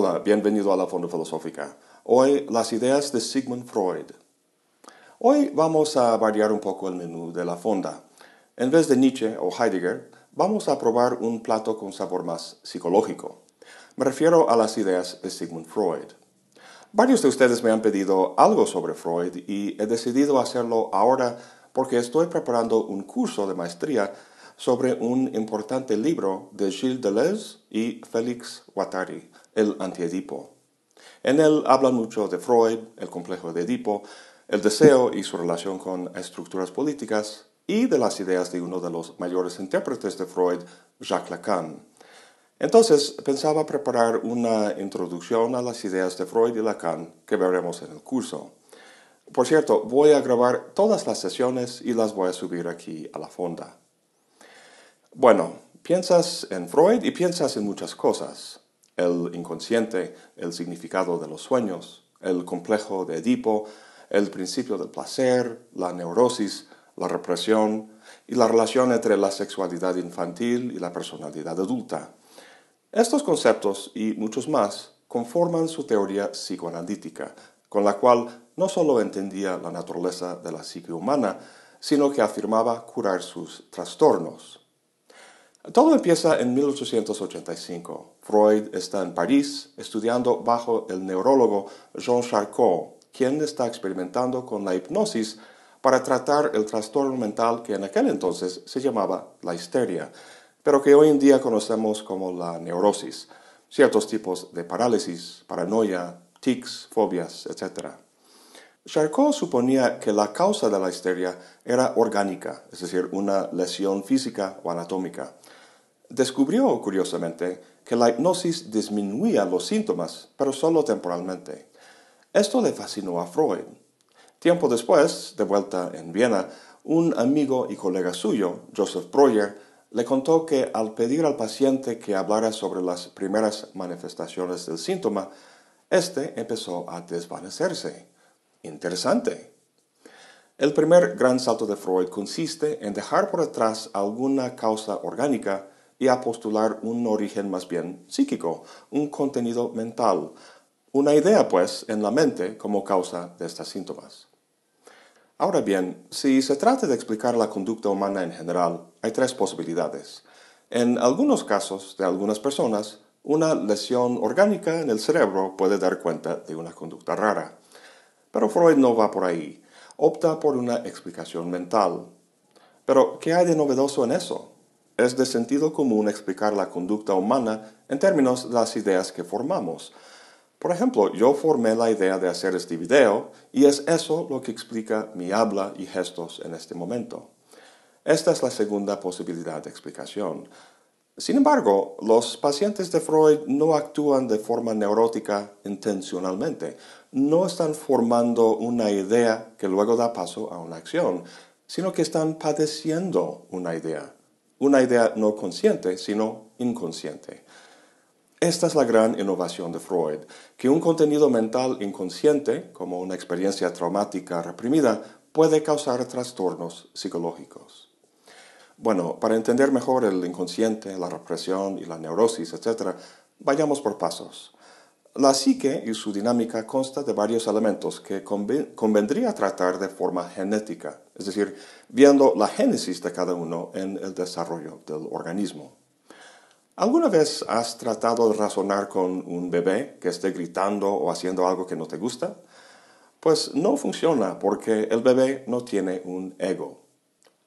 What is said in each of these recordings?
Hola, bienvenido a la Fonda Filosófica. Hoy las ideas de Sigmund Freud. Hoy vamos a variar un poco el menú de la fonda. En vez de Nietzsche o Heidegger, vamos a probar un plato con sabor más psicológico. Me refiero a las ideas de Sigmund Freud. Varios de ustedes me han pedido algo sobre Freud y he decidido hacerlo ahora porque estoy preparando un curso de maestría sobre un importante libro de Gilles Deleuze y Félix Guattari, El Antiedipo. En él hablan mucho de Freud, el complejo de Edipo, el deseo y su relación con estructuras políticas, y de las ideas de uno de los mayores intérpretes de Freud, Jacques Lacan. Entonces pensaba preparar una introducción a las ideas de Freud y Lacan que veremos en el curso. Por cierto, voy a grabar todas las sesiones y las voy a subir aquí a la fonda. Bueno, piensas en Freud y piensas en muchas cosas. El inconsciente, el significado de los sueños, el complejo de Edipo, el principio del placer, la neurosis, la represión y la relación entre la sexualidad infantil y la personalidad adulta. Estos conceptos y muchos más conforman su teoría psicoanalítica, con la cual no solo entendía la naturaleza de la psique humana, sino que afirmaba curar sus trastornos. Todo empieza en 1885. Freud está en París estudiando bajo el neurólogo Jean Charcot, quien está experimentando con la hipnosis para tratar el trastorno mental que en aquel entonces se llamaba la histeria, pero que hoy en día conocemos como la neurosis, ciertos tipos de parálisis, paranoia, tics, fobias, etc. Charcot suponía que la causa de la histeria era orgánica, es decir, una lesión física o anatómica. Descubrió, curiosamente, que la hipnosis disminuía los síntomas, pero solo temporalmente. Esto le fascinó a Freud. Tiempo después, de vuelta en Viena, un amigo y colega suyo, Joseph Breuer, le contó que al pedir al paciente que hablara sobre las primeras manifestaciones del síntoma, éste empezó a desvanecerse. Interesante. El primer gran salto de Freud consiste en dejar por detrás alguna causa orgánica y a postular un origen más bien psíquico, un contenido mental, una idea pues en la mente como causa de estos síntomas. Ahora bien, si se trata de explicar la conducta humana en general, hay tres posibilidades. En algunos casos de algunas personas, una lesión orgánica en el cerebro puede dar cuenta de una conducta rara. Pero Freud no va por ahí. Opta por una explicación mental. Pero, ¿qué hay de novedoso en eso? Es de sentido común explicar la conducta humana en términos de las ideas que formamos, por ejemplo, yo formé la idea de hacer este video y es eso lo que explica mi habla y gestos en este momento. Esta es la segunda posibilidad de explicación. Sin embargo, los pacientes de Freud no actúan de forma neurótica intencionalmente. No están formando una idea que luego da paso a una acción, sino que están padeciendo una idea. Una idea no consciente, sino inconsciente. Esta es la gran innovación de Freud, que un contenido mental inconsciente, como una experiencia traumática reprimida, puede causar trastornos psicológicos. Bueno, para entender mejor el inconsciente, la represión y la neurosis, etc., vayamos por pasos. La psique y su dinámica consta de varios elementos que convendría tratar de forma genética, es decir, viendo la génesis de cada uno en el desarrollo del organismo. ¿Alguna vez has tratado de razonar con un bebé que esté gritando o haciendo algo que no te gusta? Pues no funciona porque el bebé no tiene un ego.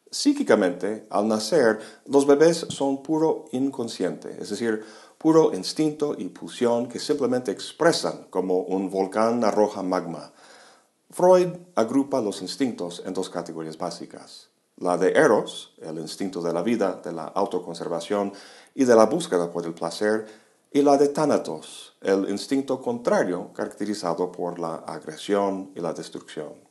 Psíquicamente, al nacer, los bebés son puro inconsciente, es decir, puro instinto y pulsión que simplemente expresan como un volcán arroja magma. Freud agrupa los instintos en dos categorías básicas. La de Eros, el instinto de la vida, de la autoconservación, y de la búsqueda por el placer, y la de Thanatos, el instinto contrario caracterizado por la agresión y la destrucción.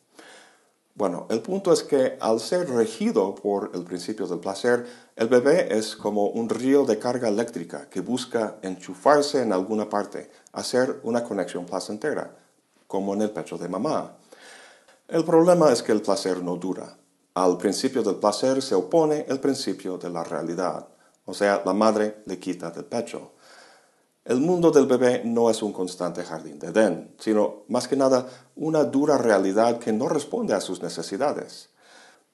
Bueno, el punto es que al ser regido por el principio del placer, el bebé es como un río de carga eléctrica que busca enchufarse en alguna parte, hacer una conexión placentera, como en el pecho de mamá. El problema es que el placer no dura. Al principio del placer se opone el principio de la realidad o sea, la madre le quita del pecho. El mundo del bebé no es un constante jardín de Edén, sino más que nada una dura realidad que no responde a sus necesidades.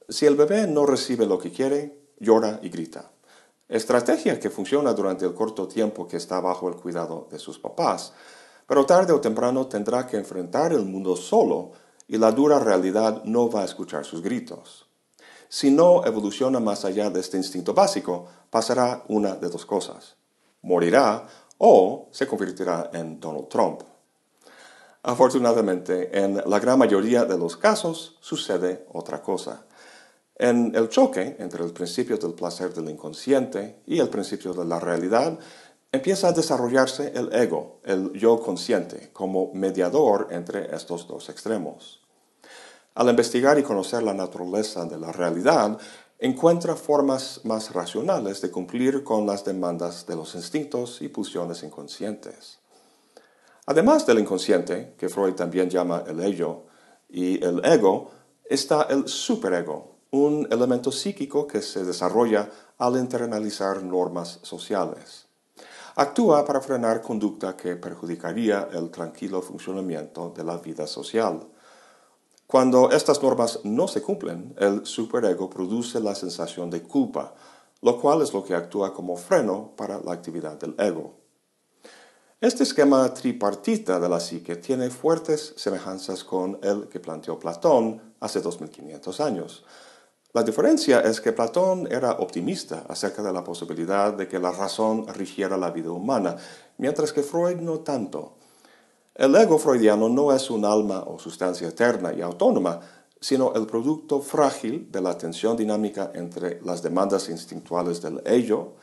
Si el bebé no recibe lo que quiere, llora y grita. Estrategia que funciona durante el corto tiempo que está bajo el cuidado de sus papás, pero tarde o temprano tendrá que enfrentar el mundo solo y la dura realidad no va a escuchar sus gritos. Si no evoluciona más allá de este instinto básico, pasará una de dos cosas. Morirá o se convertirá en Donald Trump. Afortunadamente, en la gran mayoría de los casos sucede otra cosa. En el choque entre el principio del placer del inconsciente y el principio de la realidad, empieza a desarrollarse el ego, el yo consciente, como mediador entre estos dos extremos. Al investigar y conocer la naturaleza de la realidad, encuentra formas más racionales de cumplir con las demandas de los instintos y pulsiones inconscientes. Además del inconsciente, que Freud también llama el ello, y el ego, está el superego, un elemento psíquico que se desarrolla al internalizar normas sociales. Actúa para frenar conducta que perjudicaría el tranquilo funcionamiento de la vida social. Cuando estas normas no se cumplen, el superego produce la sensación de culpa, lo cual es lo que actúa como freno para la actividad del ego. Este esquema tripartita de la psique tiene fuertes semejanzas con el que planteó Platón hace 2500 años, la diferencia es que Platón era optimista acerca de la posibilidad de que la razón rigiera la vida humana, mientras que Freud no tanto. El ego freudiano no es un alma o sustancia eterna y autónoma, sino el producto frágil de la tensión dinámica entre las demandas instintuales del ello,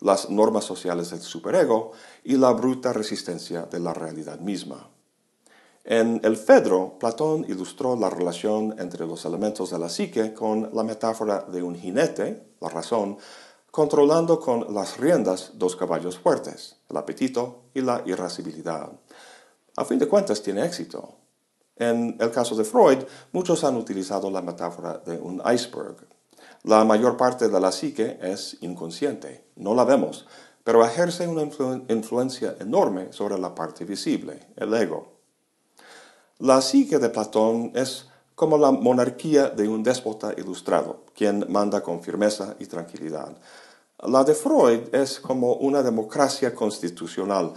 las normas sociales del superego y la bruta resistencia de la realidad misma. En el Fedro, Platón ilustró la relación entre los elementos de la psique con la metáfora de un jinete, la razón, controlando con las riendas dos caballos fuertes, el apetito y la irascibilidad. A fin de cuentas tiene éxito. En el caso de Freud, muchos han utilizado la metáfora de un iceberg. La mayor parte de la psique es inconsciente, no la vemos, pero ejerce una influencia enorme sobre la parte visible, el ego. La psique de Platón es como la monarquía de un déspota ilustrado, quien manda con firmeza y tranquilidad. La de Freud es como una democracia constitucional,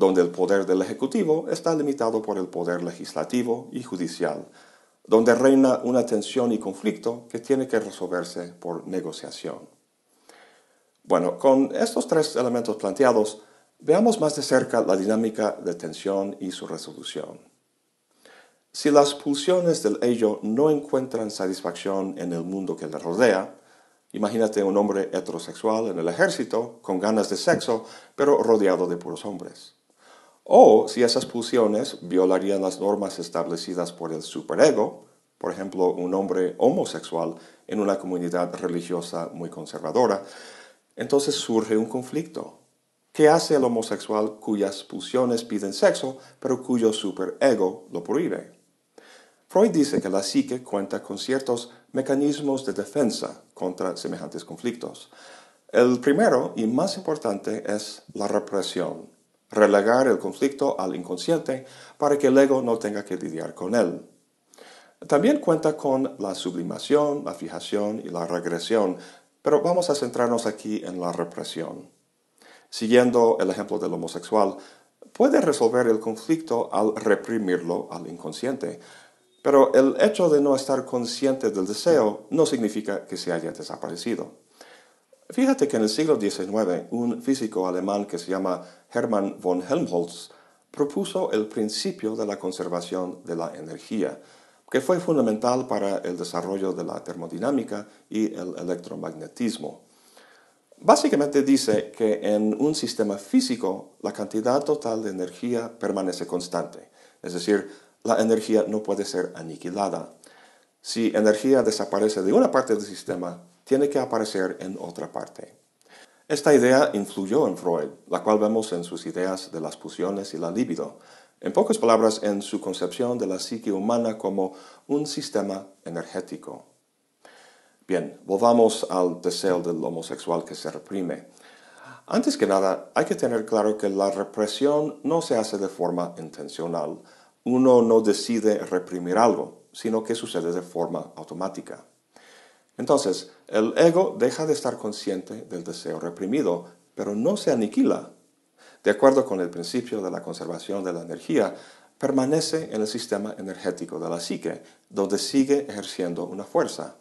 donde el poder del Ejecutivo está limitado por el poder legislativo y judicial, donde reina una tensión y conflicto que tiene que resolverse por negociación. Bueno, con estos tres elementos planteados, veamos más de cerca la dinámica de tensión y su resolución. Si las pulsiones del ello no encuentran satisfacción en el mundo que le rodea, imagínate un hombre heterosexual en el ejército, con ganas de sexo, pero rodeado de puros hombres. O si esas pulsiones violarían las normas establecidas por el superego, por ejemplo, un hombre homosexual en una comunidad religiosa muy conservadora, entonces surge un conflicto. ¿Qué hace el homosexual cuyas pulsiones piden sexo, pero cuyo superego lo prohíbe? Freud dice que la psique cuenta con ciertos mecanismos de defensa contra semejantes conflictos. El primero y más importante es la represión, relegar el conflicto al inconsciente para que el ego no tenga que lidiar con él. También cuenta con la sublimación, la fijación y la regresión, pero vamos a centrarnos aquí en la represión. Siguiendo el ejemplo del homosexual, puede resolver el conflicto al reprimirlo al inconsciente, pero el hecho de no estar consciente del deseo no significa que se haya desaparecido. Fíjate que en el siglo XIX un físico alemán que se llama Hermann von Helmholtz propuso el principio de la conservación de la energía, que fue fundamental para el desarrollo de la termodinámica y el electromagnetismo. Básicamente dice que en un sistema físico la cantidad total de energía permanece constante, es decir, la energía no puede ser aniquilada. Si energía desaparece de una parte del sistema, tiene que aparecer en otra parte. Esta idea influyó en Freud, la cual vemos en sus ideas de las pulsiones y la libido, en pocas palabras, en su concepción de la psique humana como un sistema energético. Bien, volvamos al deseo del homosexual que se reprime. Antes que nada, hay que tener claro que la represión no se hace de forma intencional. Uno no decide reprimir algo, sino que sucede de forma automática. Entonces, el ego deja de estar consciente del deseo reprimido, pero no se aniquila. De acuerdo con el principio de la conservación de la energía, permanece en el sistema energético de la psique, donde sigue ejerciendo una fuerza.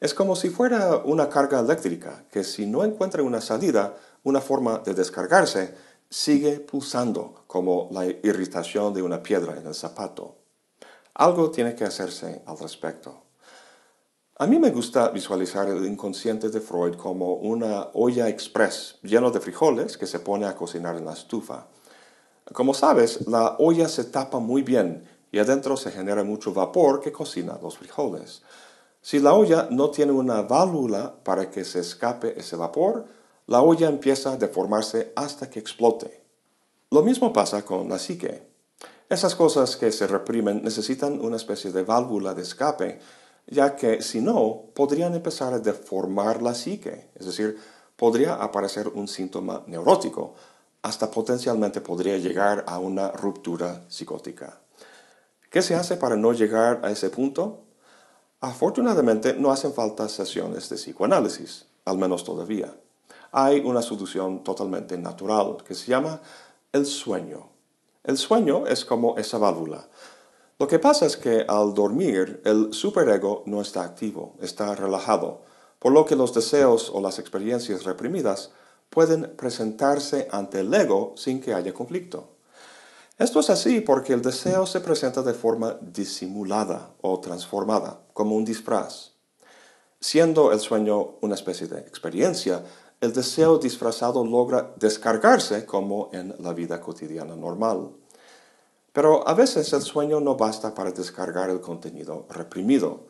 Es como si fuera una carga eléctrica, que si no encuentra una salida, una forma de descargarse, sigue pulsando como la irritación de una piedra en el zapato. Algo tiene que hacerse al respecto. A mí me gusta visualizar el inconsciente de Freud como una olla express llena de frijoles que se pone a cocinar en la estufa. Como sabes, la olla se tapa muy bien y adentro se genera mucho vapor que cocina los frijoles. Si la olla no tiene una válvula para que se escape ese vapor, la olla empieza a deformarse hasta que explote. Lo mismo pasa con la psique. Esas cosas que se reprimen necesitan una especie de válvula de escape, ya que si no, podrían empezar a deformar la psique, es decir, podría aparecer un síntoma neurótico, hasta potencialmente podría llegar a una ruptura psicótica. ¿Qué se hace para no llegar a ese punto? Afortunadamente no hacen falta sesiones de psicoanálisis, al menos todavía. Hay una solución totalmente natural que se llama el sueño. El sueño es como esa válvula. Lo que pasa es que al dormir el superego no está activo, está relajado, por lo que los deseos o las experiencias reprimidas pueden presentarse ante el ego sin que haya conflicto. Esto es así porque el deseo se presenta de forma disimulada o transformada, como un disfraz. Siendo el sueño una especie de experiencia, el deseo disfrazado logra descargarse como en la vida cotidiana normal. Pero a veces el sueño no basta para descargar el contenido reprimido.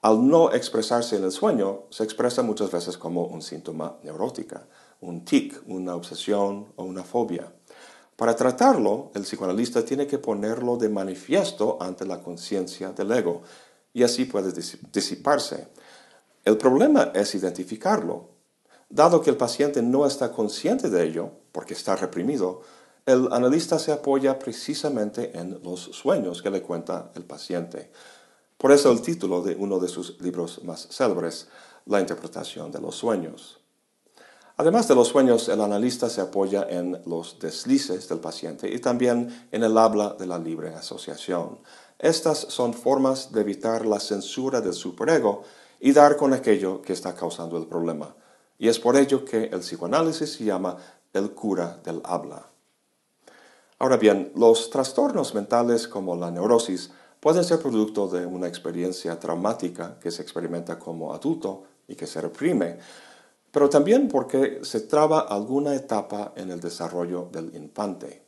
Al no expresarse en el sueño, se expresa muchas veces como un síntoma neurótica, un tic, una obsesión o una fobia. Para tratarlo, el psicoanalista tiene que ponerlo de manifiesto ante la conciencia del ego, y así puede disiparse. El problema es identificarlo. Dado que el paciente no está consciente de ello, porque está reprimido, el analista se apoya precisamente en los sueños que le cuenta el paciente. Por eso el título de uno de sus libros más célebres, La interpretación de los sueños. Además de los sueños, el analista se apoya en los deslices del paciente y también en el habla de la libre asociación. Estas son formas de evitar la censura del superego y dar con aquello que está causando el problema. Y es por ello que el psicoanálisis se llama el cura del habla. Ahora bien, los trastornos mentales como la neurosis pueden ser producto de una experiencia traumática que se experimenta como adulto y que se reprime, pero también porque se traba alguna etapa en el desarrollo del infante.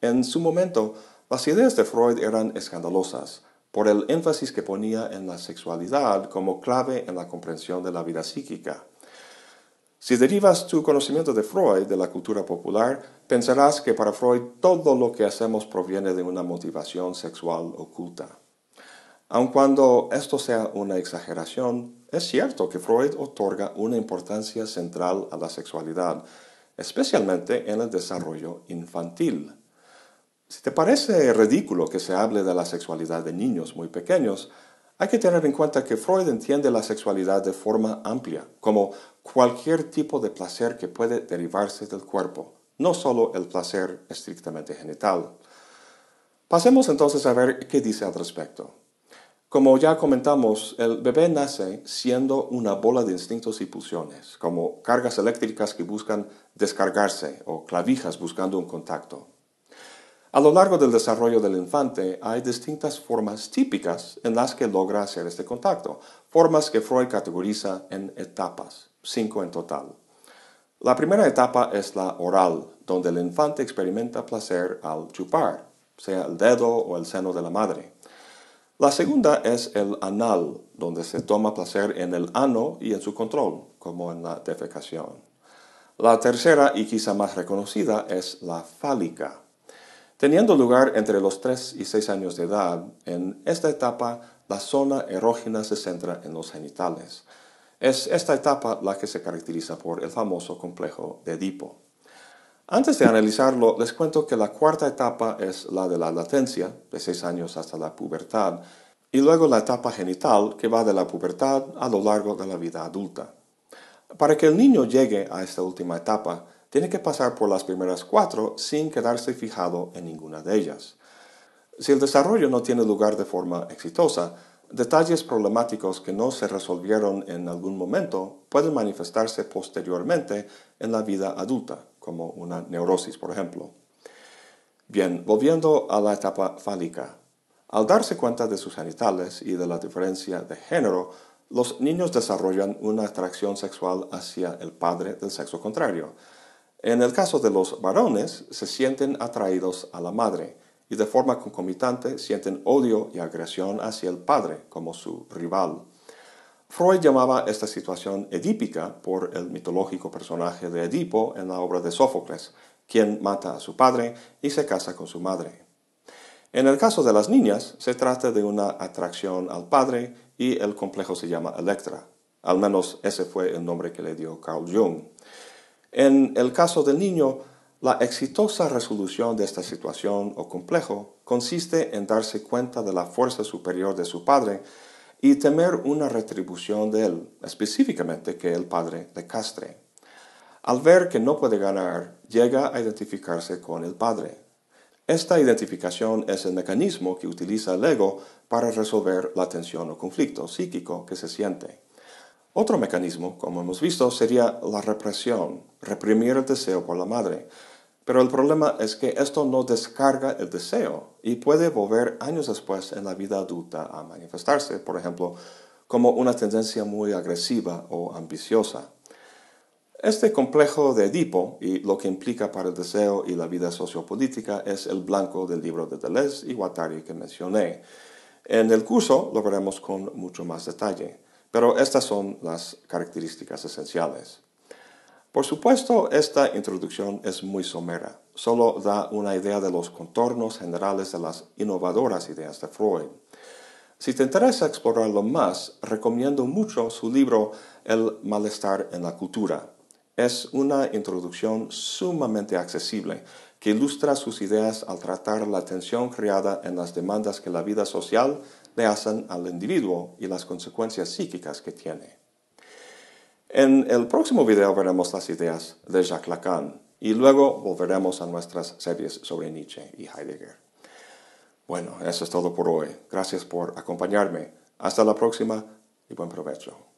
En su momento, las ideas de Freud eran escandalosas por el énfasis que ponía en la sexualidad como clave en la comprensión de la vida psíquica. Si derivas tu conocimiento de Freud de la cultura popular, pensarás que para Freud todo lo que hacemos proviene de una motivación sexual oculta. Aun cuando esto sea una exageración, es cierto que Freud otorga una importancia central a la sexualidad, especialmente en el desarrollo infantil. Si te parece ridículo que se hable de la sexualidad de niños muy pequeños, hay que tener en cuenta que Freud entiende la sexualidad de forma amplia, como cualquier tipo de placer que puede derivarse del cuerpo, no solo el placer estrictamente genital. Pasemos entonces a ver qué dice al respecto. Como ya comentamos, el bebé nace siendo una bola de instintos y pulsiones, como cargas eléctricas que buscan descargarse o clavijas buscando un contacto. A lo largo del desarrollo del infante hay distintas formas típicas en las que logra hacer este contacto, formas que Freud categoriza en etapas, cinco en total. La primera etapa es la oral, donde el infante experimenta placer al chupar, sea el dedo o el seno de la madre. La segunda es el anal, donde se toma placer en el ano y en su control, como en la defecación. La tercera y quizá más reconocida es la fálica. Teniendo lugar entre los 3 y 6 años de edad, en esta etapa la zona erógena se centra en los genitales. Es esta etapa la que se caracteriza por el famoso complejo de Edipo. Antes de analizarlo, les cuento que la cuarta etapa es la de la latencia, de seis años hasta la pubertad, y luego la etapa genital, que va de la pubertad a lo largo de la vida adulta. Para que el niño llegue a esta última etapa, tiene que pasar por las primeras cuatro sin quedarse fijado en ninguna de ellas. Si el desarrollo no tiene lugar de forma exitosa, detalles problemáticos que no se resolvieron en algún momento pueden manifestarse posteriormente en la vida adulta, como una neurosis, por ejemplo. Bien, volviendo a la etapa fálica. Al darse cuenta de sus genitales y de la diferencia de género, los niños desarrollan una atracción sexual hacia el padre del sexo contrario. En el caso de los varones, se sienten atraídos a la madre y de forma concomitante sienten odio y agresión hacia el padre como su rival. Freud llamaba esta situación edípica por el mitológico personaje de Edipo en la obra de Sófocles, quien mata a su padre y se casa con su madre. En el caso de las niñas, se trata de una atracción al padre y el complejo se llama Electra. Al menos ese fue el nombre que le dio Carl Jung. En el caso del niño, la exitosa resolución de esta situación o complejo consiste en darse cuenta de la fuerza superior de su padre y temer una retribución de él, específicamente que el padre le castre. Al ver que no puede ganar, llega a identificarse con el padre. Esta identificación es el mecanismo que utiliza el ego para resolver la tensión o conflicto psíquico que se siente. Otro mecanismo, como hemos visto, sería la represión, reprimir el deseo por la madre. Pero el problema es que esto no descarga el deseo y puede volver años después en la vida adulta a manifestarse, por ejemplo, como una tendencia muy agresiva o ambiciosa. Este complejo de Edipo y lo que implica para el deseo y la vida sociopolítica es el blanco del libro de Deleuze y Guattari que mencioné. En el curso lo veremos con mucho más detalle. Pero estas son las características esenciales. Por supuesto, esta introducción es muy somera, solo da una idea de los contornos generales de las innovadoras ideas de Freud. Si te interesa explorarlo más, recomiendo mucho su libro El malestar en la cultura. Es una introducción sumamente accesible que ilustra sus ideas al tratar la tensión creada en las demandas que la vida social le hacen al individuo y las consecuencias psíquicas que tiene. En el próximo video veremos las ideas de Jacques Lacan y luego volveremos a nuestras series sobre Nietzsche y Heidegger. Bueno, eso es todo por hoy. Gracias por acompañarme. Hasta la próxima y buen provecho.